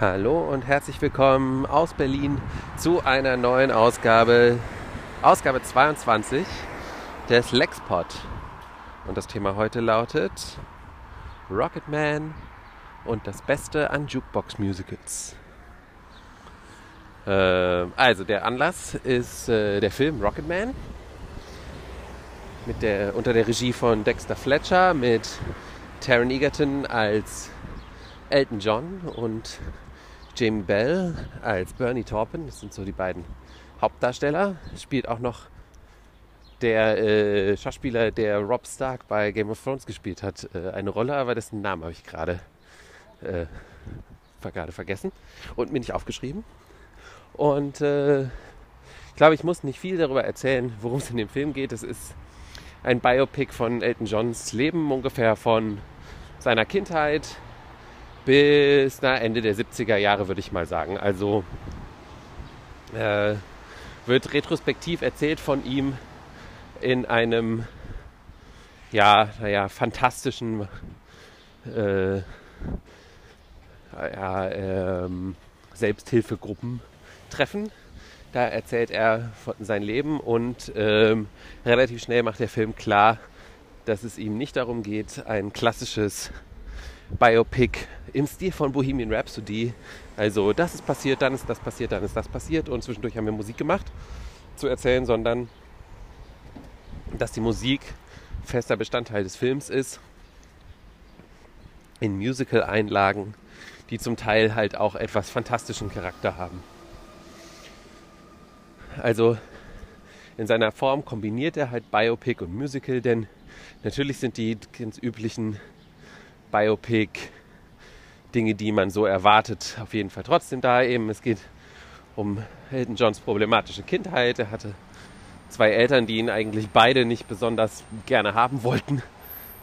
Hallo und herzlich willkommen aus Berlin zu einer neuen Ausgabe, Ausgabe 22 des Lexpod. Und das Thema heute lautet Rocketman und das Beste an Jukebox Musicals. Äh, also der Anlass ist äh, der Film Rocketman mit der, unter der Regie von Dexter Fletcher mit Taron Egerton als Elton John und Jamie Bell als Bernie Taupin. Das sind so die beiden Hauptdarsteller. Spielt auch noch der äh, Schauspieler, der Rob Stark bei Game of Thrones gespielt hat, äh, eine Rolle, aber dessen Namen habe ich gerade äh, vergessen und mir nicht aufgeschrieben. Und äh, ich glaube, ich muss nicht viel darüber erzählen, worum es in dem Film geht. Es ist ein Biopic von Elton Johns Leben, ungefähr von seiner Kindheit bis na, Ende der 70er Jahre, würde ich mal sagen. Also äh, wird retrospektiv erzählt von ihm in einem, ja, naja, fantastischen, äh, ja, ähm, Selbsthilfegruppentreffen. Da erzählt er von seinem Leben und ähm, relativ schnell macht der Film klar, dass es ihm nicht darum geht, ein klassisches Biopic im Stil von Bohemian Rhapsody. Also das ist passiert, dann ist das passiert, dann ist das passiert und zwischendurch haben wir Musik gemacht zu erzählen, sondern dass die Musik fester Bestandteil des Films ist. In Musical-Einlagen, die zum Teil halt auch etwas fantastischen Charakter haben. Also in seiner Form kombiniert er halt Biopic und Musical, denn natürlich sind die ganz üblichen Biopic Dinge, die man so erwartet, auf jeden Fall trotzdem da eben. Es geht um Elton Johns problematische Kindheit. Er hatte zwei Eltern, die ihn eigentlich beide nicht besonders gerne haben wollten.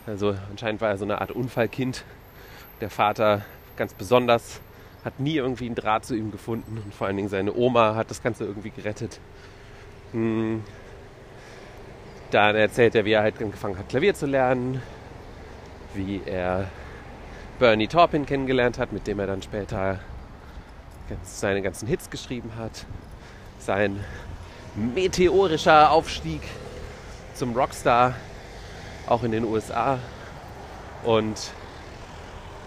Also anscheinend war er so eine Art Unfallkind. Der Vater ganz besonders hat nie irgendwie einen Draht zu ihm gefunden und vor allen Dingen seine Oma hat das Ganze irgendwie gerettet. Hm. Dann erzählt er, wie er halt angefangen hat, Klavier zu lernen, wie er Bernie Taupin kennengelernt hat, mit dem er dann später seine ganzen Hits geschrieben hat. Sein meteorischer Aufstieg zum Rockstar, auch in den USA. Und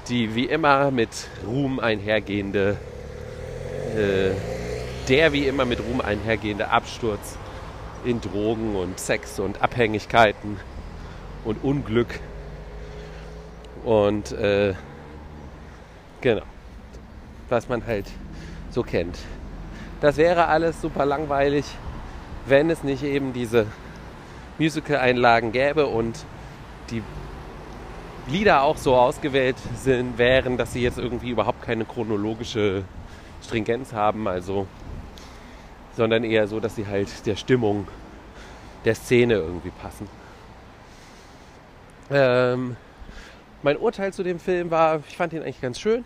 die wie immer mit Ruhm einhergehende, äh, der wie immer mit Ruhm einhergehende Absturz in Drogen und Sex und Abhängigkeiten und Unglück und äh, genau, was man halt so kennt. Das wäre alles super langweilig, wenn es nicht eben diese Musical-Einlagen gäbe und die Lieder auch so ausgewählt sind, wären, dass sie jetzt irgendwie überhaupt keine chronologische Stringenz haben, also sondern eher so, dass sie halt der Stimmung der Szene irgendwie passen. Ähm, mein Urteil zu dem Film war, ich fand ihn eigentlich ganz schön,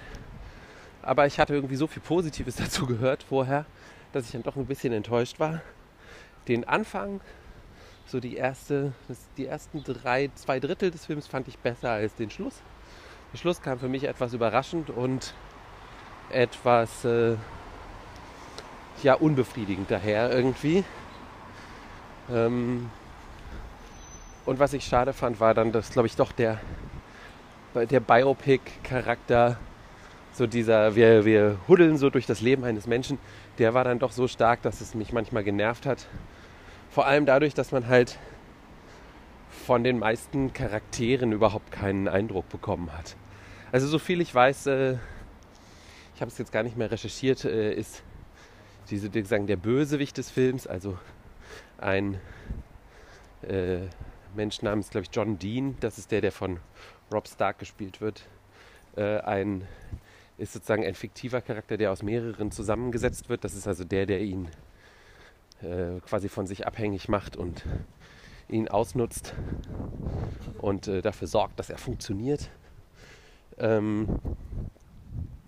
aber ich hatte irgendwie so viel Positives dazu gehört vorher, dass ich dann doch ein bisschen enttäuscht war. Den Anfang, so die erste, die ersten drei, zwei Drittel des Films fand ich besser als den Schluss. Der Schluss kam für mich etwas überraschend und etwas äh, ja unbefriedigend daher irgendwie. Ähm, und was ich schade fand, war dann, dass glaube ich doch der der Biopic-Charakter, so dieser, wir, wir huddeln so durch das Leben eines Menschen, der war dann doch so stark, dass es mich manchmal genervt hat. Vor allem dadurch, dass man halt von den meisten Charakteren überhaupt keinen Eindruck bekommen hat. Also so viel ich weiß, äh, ich habe es jetzt gar nicht mehr recherchiert, äh, ist diese, wie sagen, der Bösewicht des Films, also ein äh, Mensch namens, glaube ich, John Dean, das ist der, der von Rob Stark gespielt wird, äh, ein ist sozusagen ein fiktiver Charakter, der aus mehreren zusammengesetzt wird. Das ist also der, der ihn äh, quasi von sich abhängig macht und ihn ausnutzt und äh, dafür sorgt, dass er funktioniert. Ähm,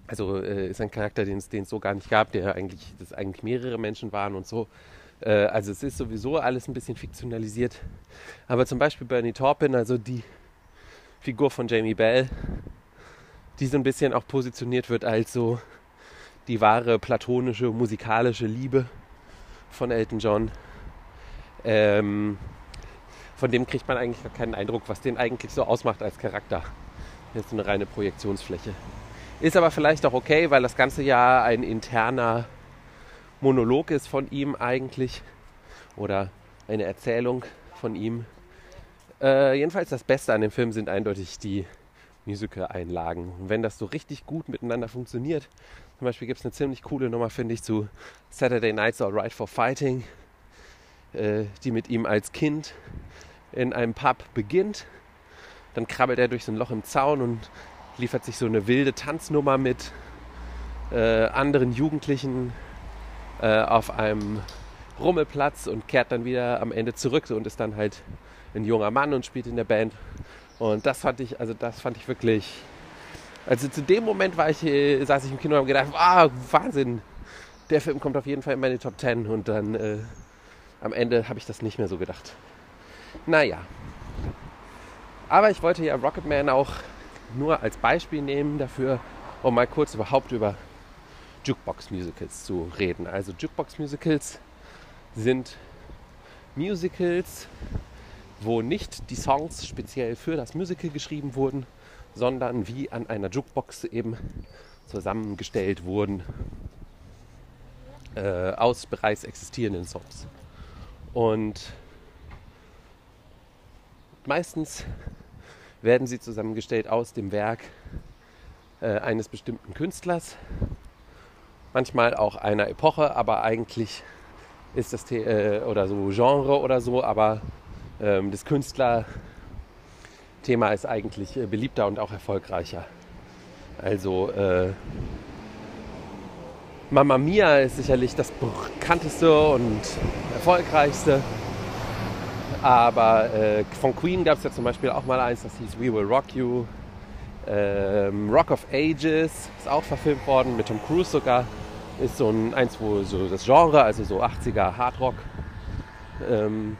also äh, ist ein Charakter, den es so gar nicht gab, der eigentlich, das eigentlich mehrere Menschen waren und so. Äh, also es ist sowieso alles ein bisschen fiktionalisiert. Aber zum Beispiel Bernie Taupin, also die Figur von Jamie Bell, die so ein bisschen auch positioniert wird als so die wahre platonische musikalische Liebe von Elton John. Ähm, von dem kriegt man eigentlich gar keinen Eindruck, was den eigentlich so ausmacht als Charakter. Das ist eine reine Projektionsfläche. Ist aber vielleicht auch okay, weil das ganze ja ein interner Monolog ist von ihm eigentlich. Oder eine Erzählung von ihm. Äh, jedenfalls das Beste an dem Film sind eindeutig die Musical-Einlagen. Und wenn das so richtig gut miteinander funktioniert, zum Beispiel gibt es eine ziemlich coole Nummer, finde ich, zu Saturday Night's Alright for Fighting, äh, die mit ihm als Kind in einem Pub beginnt. Dann krabbelt er durch so ein Loch im Zaun und liefert sich so eine wilde Tanznummer mit äh, anderen Jugendlichen äh, auf einem Rummelplatz und kehrt dann wieder am Ende zurück und ist dann halt ein junger Mann und spielt in der Band. Und das fand ich, also das fand ich wirklich. Also zu dem Moment war ich, äh, saß ich im Kino und habe gedacht, ah, Wahnsinn, der Film kommt auf jeden Fall in meine Top 10 und dann äh, am Ende habe ich das nicht mehr so gedacht. Naja. Aber ich wollte ja Rocketman auch nur als Beispiel nehmen dafür, um mal kurz überhaupt über Jukebox-Musicals zu reden. Also Jukebox-Musicals sind Musicals, wo nicht die Songs speziell für das Musical geschrieben wurden, sondern wie an einer Jukebox eben zusammengestellt wurden äh, aus bereits existierenden Songs. Und Meistens werden sie zusammengestellt aus dem Werk äh, eines bestimmten Künstlers, manchmal auch einer Epoche, aber eigentlich ist das The äh, oder so Genre oder so, aber ähm, das Künstlerthema ist eigentlich äh, beliebter und auch erfolgreicher. Also äh, Mamma Mia ist sicherlich das bekannteste und erfolgreichste. Aber äh, von Queen gab es ja zum Beispiel auch mal eins, das hieß We Will Rock You. Ähm, Rock of Ages ist auch verfilmt worden, mit Tom Cruise sogar. Ist so ein eins, wo so das Genre, also so 80er Hardrock, ähm,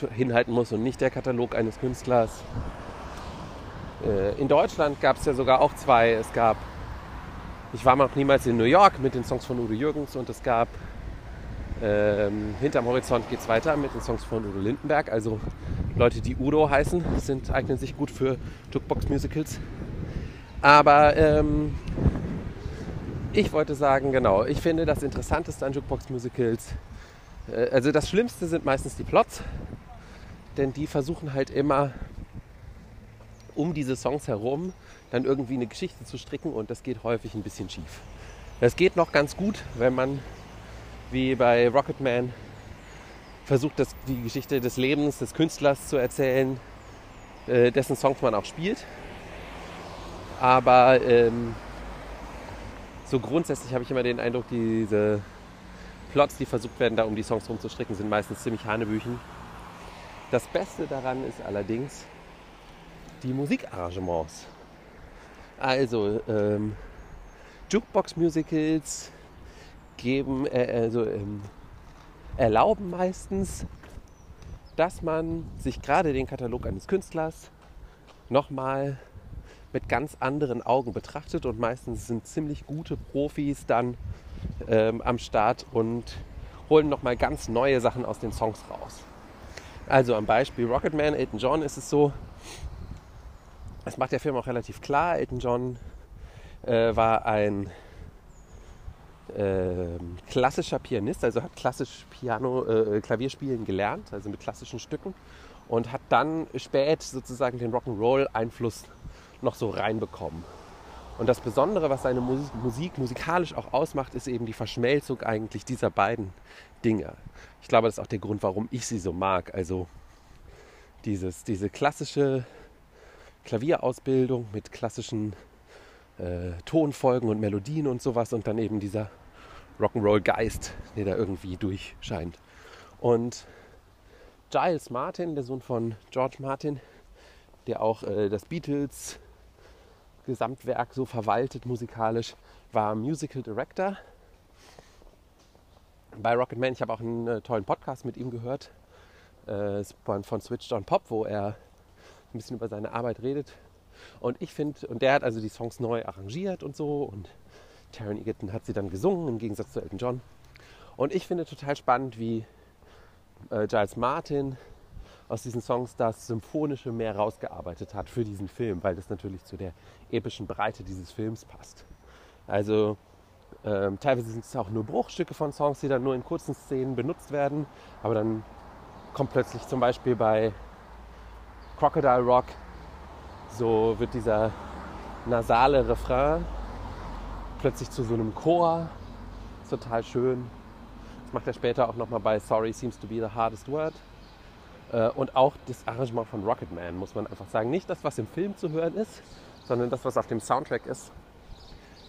hinhalten muss und nicht der Katalog eines Künstlers. Äh, in Deutschland gab es ja sogar auch zwei. Es gab Ich war noch niemals in New York mit den Songs von Udo Jürgens und es gab ähm, hinterm Horizont geht es weiter mit den Songs von Udo Lindenberg. Also Leute, die Udo heißen, sind, eignen sich gut für Jukebox-Musicals. Aber ähm, ich wollte sagen, genau, ich finde das Interessanteste an Jukebox-Musicals, äh, also das Schlimmste sind meistens die Plots, denn die versuchen halt immer um diese Songs herum dann irgendwie eine Geschichte zu stricken und das geht häufig ein bisschen schief. Das geht noch ganz gut, wenn man wie bei Rocketman versucht, das, die Geschichte des Lebens des Künstlers zu erzählen, äh, dessen Songs man auch spielt. Aber ähm, so grundsätzlich habe ich immer den Eindruck, diese Plots, die versucht werden, da um die Songs rumzustricken, sind meistens ziemlich hanebüchen. Das Beste daran ist allerdings die Musikarrangements. Also ähm, Jukebox-Musicals geben, äh, also ähm, erlauben meistens, dass man sich gerade den Katalog eines Künstlers nochmal mit ganz anderen Augen betrachtet und meistens sind ziemlich gute Profis dann ähm, am Start und holen nochmal ganz neue Sachen aus den Songs raus. Also am Beispiel Rocketman, Elton John ist es so, das macht der Film auch relativ klar, Elton John äh, war ein äh, klassischer Pianist, also hat klassisch Piano, äh, Klavierspielen gelernt, also mit klassischen Stücken und hat dann spät sozusagen den Rock'n'Roll-Einfluss noch so reinbekommen. Und das Besondere, was seine Musik musikalisch auch ausmacht, ist eben die Verschmelzung eigentlich dieser beiden Dinge. Ich glaube, das ist auch der Grund, warum ich sie so mag. Also dieses, diese klassische Klavierausbildung mit klassischen äh, Tonfolgen und Melodien und sowas und dann eben dieser Rock'n'Roll-Geist, der da irgendwie durchscheint. Und Giles Martin, der Sohn von George Martin, der auch äh, das Beatles Gesamtwerk so verwaltet musikalisch, war Musical Director bei Rocketman. Ich habe auch einen äh, tollen Podcast mit ihm gehört äh, von, von Switched on Pop, wo er ein bisschen über seine Arbeit redet. Und ich finde, und der hat also die Songs neu arrangiert und so und Taron Egerton hat sie dann gesungen, im Gegensatz zu Elton John. Und ich finde total spannend, wie äh, Giles Martin aus diesen Songs das Symphonische mehr rausgearbeitet hat für diesen Film, weil das natürlich zu der epischen Breite dieses Films passt. Also ähm, teilweise sind es auch nur Bruchstücke von Songs, die dann nur in kurzen Szenen benutzt werden, aber dann kommt plötzlich zum Beispiel bei Crocodile Rock, so wird dieser nasale Refrain plötzlich zu so einem Chor, total schön. Das macht er später auch nochmal bei Sorry Seems to be the Hardest Word. Äh, und auch das Arrangement von Rocketman, muss man einfach sagen. Nicht das, was im Film zu hören ist, sondern das, was auf dem Soundtrack ist,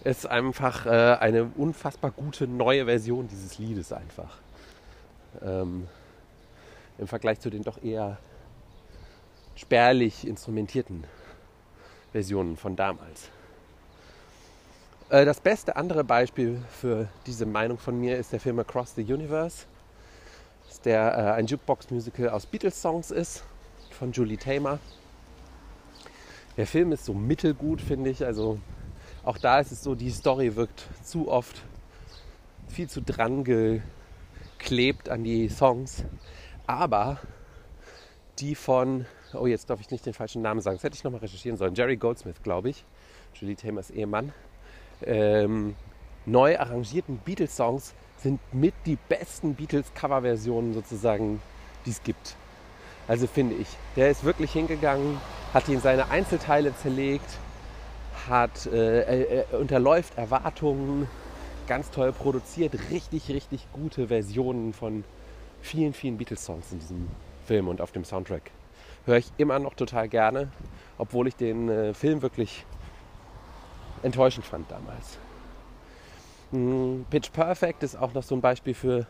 ist einfach äh, eine unfassbar gute neue Version dieses Liedes einfach. Ähm, Im Vergleich zu den doch eher spärlich instrumentierten Versionen von damals. Äh, das beste andere Beispiel für diese Meinung von mir ist der Film Across the Universe der äh, ein Jukebox-Musical aus Beatles-Songs ist, von Julie Tamer. Der Film ist so mittelgut, finde ich. Also auch da ist es so, die Story wirkt zu oft viel zu dran geklebt an die Songs. Aber die von, oh jetzt darf ich nicht den falschen Namen sagen, das hätte ich nochmal recherchieren sollen, Jerry Goldsmith, glaube ich, Julie Tamers Ehemann, ähm, neu arrangierten Beatles-Songs sind mit die besten Beatles-Cover-Versionen sozusagen, die es gibt. Also finde ich. Der ist wirklich hingegangen, hat ihn seine Einzelteile zerlegt, hat, äh, äh, unterläuft Erwartungen, ganz toll produziert, richtig, richtig gute Versionen von vielen, vielen Beatles-Songs in diesem Film und auf dem Soundtrack. Höre ich immer noch total gerne, obwohl ich den äh, Film wirklich enttäuschend fand damals. Hm, Pitch Perfect ist auch noch so ein Beispiel für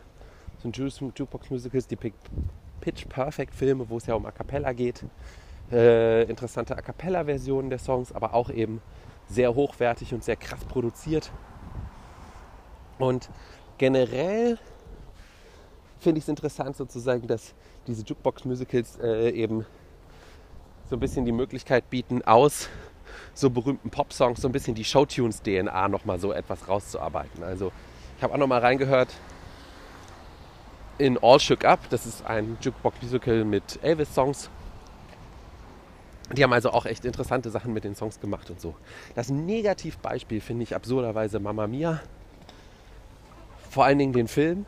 so ein Jukebox-Musicals, die Pitch Perfect-Filme, wo es ja um A Cappella geht. Äh, interessante A Cappella-Versionen der Songs, aber auch eben sehr hochwertig und sehr krass produziert. Und generell finde ich es interessant sozusagen, dass diese Jukebox-Musicals äh, eben so ein bisschen die Möglichkeit bieten, aus so berühmten Pop-Songs so ein bisschen die Showtunes-DNA nochmal so etwas rauszuarbeiten. Also ich habe auch nochmal reingehört in All Shook Up. Das ist ein Jukebox-Musical mit Elvis-Songs. Die haben also auch echt interessante Sachen mit den Songs gemacht und so. Das Negativbeispiel finde ich absurderweise Mamma Mia. Vor allen Dingen den Film.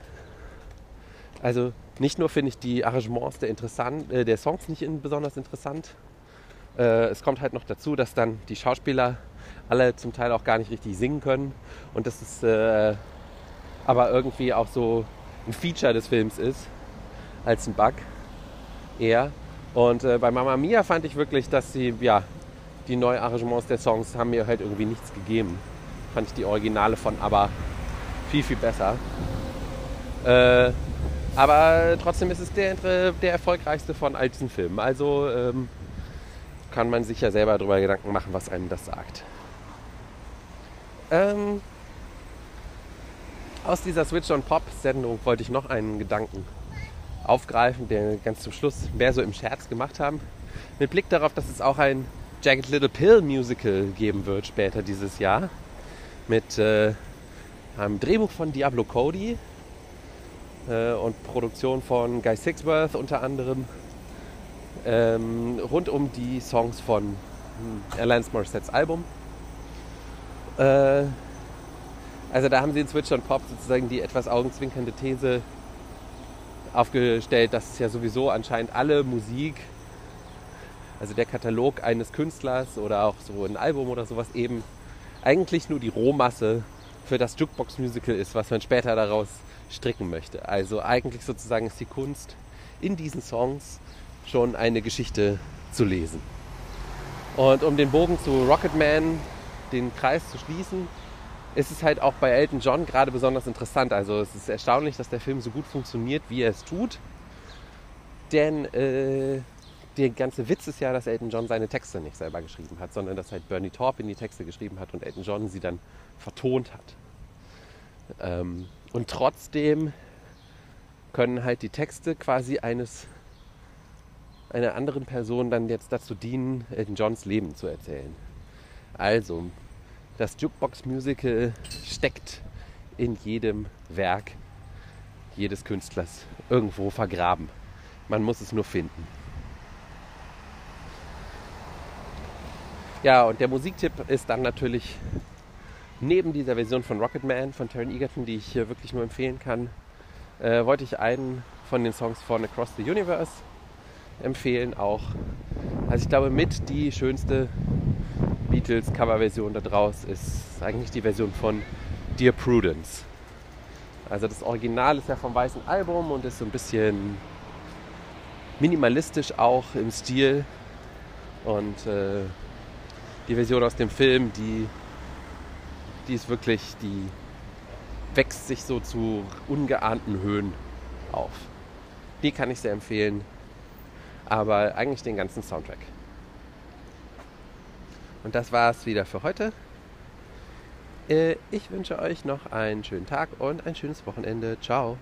Also nicht nur finde ich die Arrangements der, interessant, äh, der Songs nicht in, besonders interessant, äh, es kommt halt noch dazu, dass dann die Schauspieler alle zum Teil auch gar nicht richtig singen können und das ist äh, aber irgendwie auch so ein Feature des Films ist als ein Bug eher. Und äh, bei Mama Mia fand ich wirklich, dass sie, ja, die Neuarrangements der Songs haben mir halt irgendwie nichts gegeben. Fand ich die Originale von aber viel, viel besser. Äh, aber trotzdem ist es der, der erfolgreichste von all diesen Filmen. Also ähm, kann man sich ja selber darüber Gedanken machen, was einem das sagt. Ähm, aus dieser Switch on Pop Sendung wollte ich noch einen Gedanken aufgreifen, den wir ganz zum Schluss mehr so im Scherz gemacht haben. Mit Blick darauf, dass es auch ein Jagged Little Pill Musical geben wird später dieses Jahr. Mit äh, einem Drehbuch von Diablo Cody äh, und Produktion von Guy Sixworth unter anderem ähm, rund um die Songs von hm, Alanis Morissettes Album. Äh, also da haben sie in Switch on Pop sozusagen die etwas augenzwinkernde These aufgestellt, dass es ja sowieso anscheinend alle Musik, also der Katalog eines Künstlers oder auch so ein Album oder sowas eben eigentlich nur die Rohmasse für das Jukebox-Musical ist, was man später daraus stricken möchte. Also eigentlich sozusagen ist die Kunst in diesen Songs schon eine Geschichte zu lesen. Und um den Bogen zu Rocketman, den Kreis zu schließen, ist es halt auch bei Elton John gerade besonders interessant. Also es ist erstaunlich, dass der Film so gut funktioniert, wie er es tut. Denn äh, der ganze Witz ist ja, dass Elton John seine Texte nicht selber geschrieben hat, sondern dass halt Bernie Taupin die Texte geschrieben hat und Elton John sie dann vertont hat. Ähm, und trotzdem können halt die Texte quasi eines einer anderen Person dann jetzt dazu dienen, Elton Johns Leben zu erzählen. Also, das Jukebox-Musical steckt in jedem Werk jedes Künstlers irgendwo vergraben. Man muss es nur finden. Ja, und der Musiktipp ist dann natürlich neben dieser Version von Rocketman von Taron Egerton, die ich hier wirklich nur empfehlen kann, äh, wollte ich einen von den Songs von Across the Universe empfehlen. Auch, also ich glaube, mit die schönste Beatles Coverversion da draus ist eigentlich die Version von Dear Prudence. Also das Original ist ja vom weißen Album und ist so ein bisschen minimalistisch auch im Stil. Und äh, die Version aus dem Film, die, die ist wirklich, die wächst sich so zu ungeahnten Höhen auf. Die kann ich sehr empfehlen, aber eigentlich den ganzen Soundtrack. Und das war's wieder für heute. Äh, ich wünsche euch noch einen schönen Tag und ein schönes Wochenende. Ciao.